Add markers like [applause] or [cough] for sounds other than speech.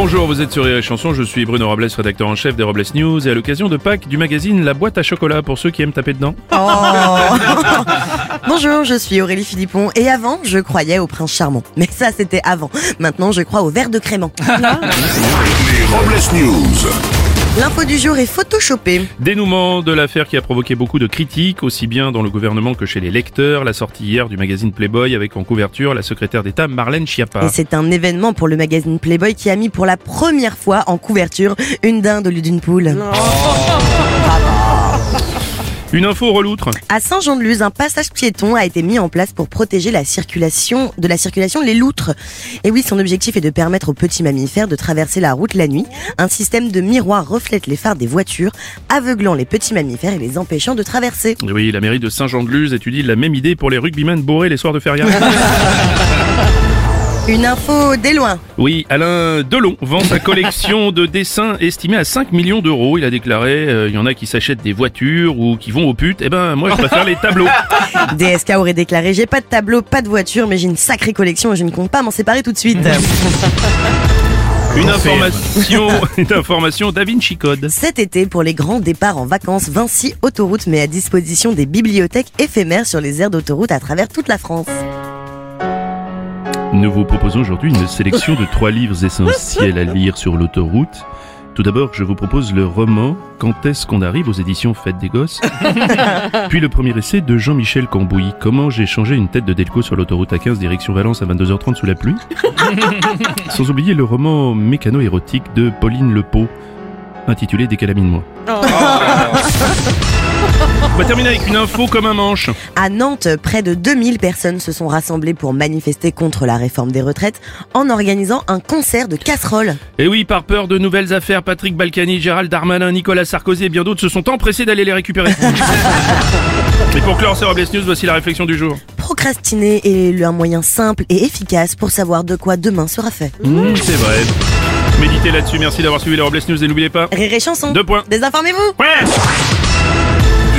Bonjour, vous êtes sur Rire et Chanson, je suis Bruno Robles, rédacteur en chef des Robles News, et à l'occasion de Pâques du magazine La Boîte à Chocolat, pour ceux qui aiment taper dedans. [laughs] Bonjour, je suis Aurélie Philippon et avant, je croyais au prince charmant. Mais ça, c'était avant. Maintenant, je crois au verre de crément. Les [laughs] Robles News. L'info du jour est photoshopée. Dénouement de l'affaire qui a provoqué beaucoup de critiques, aussi bien dans le gouvernement que chez les lecteurs, la sortie hier du magazine Playboy avec en couverture la secrétaire d'État Marlène Et Schiappa. c'est un événement pour le magazine Playboy qui a mis pour la première fois en couverture une dinde au lieu d'une poule. [laughs] Une info reloutre. À Saint-Jean-de-Luz, un passage piéton a été mis en place pour protéger la circulation de la circulation les loutres. Et oui, son objectif est de permettre aux petits mammifères de traverser la route la nuit. Un système de miroir reflète les phares des voitures, aveuglant les petits mammifères et les empêchant de traverser. Et Oui, la mairie de Saint-Jean-de-Luz étudie la même idée pour les rugbymen bourrés les soirs de feria. [laughs] Une info dès loin. Oui, Alain Delon vend sa collection de dessins estimée à 5 millions d'euros. Il a déclaré, euh, il y en a qui s'achètent des voitures ou qui vont aux putes. Eh ben, moi, je préfère les tableaux. [laughs] DSK aurait déclaré J'ai pas de tableau, pas de voiture, mais j'ai une sacrée collection et je ne compte pas m'en séparer tout de suite. Une information, [laughs] une information Da Vinci Code. Cet été, pour les grands départs en vacances, Vinci Autoroute met à disposition des bibliothèques éphémères sur les aires d'autoroute à travers toute la France. Nous vous proposons aujourd'hui une sélection de trois livres essentiels à lire sur l'autoroute. Tout d'abord, je vous propose le roman Quand est-ce qu'on arrive aux éditions Fête des Gosses? [laughs] Puis le premier essai de Jean-Michel Cambouis Comment j'ai changé une tête de Delco sur l'autoroute A15 direction Valence à 22h30 sous la pluie [laughs] Sans oublier le roman mécano-érotique de Pauline Lepau intitulé Des calamines moi. [laughs] On va terminer avec une info comme un manche. À Nantes, près de 2000 personnes se sont rassemblées pour manifester contre la réforme des retraites en organisant un concert de casseroles. Et oui, par peur de nouvelles affaires, Patrick Balkany, Gérald Darmanin, Nicolas Sarkozy et bien d'autres se sont empressés d'aller les récupérer. [laughs] et pour clore ces Robles News, voici la réflexion du jour. Procrastiner est un moyen simple et efficace pour savoir de quoi demain sera fait. Mmh, c'est vrai. Méditez là-dessus, merci d'avoir suivi les Robles News et n'oubliez pas... Rire et chanson. Deux points. Désinformez-vous. Ouais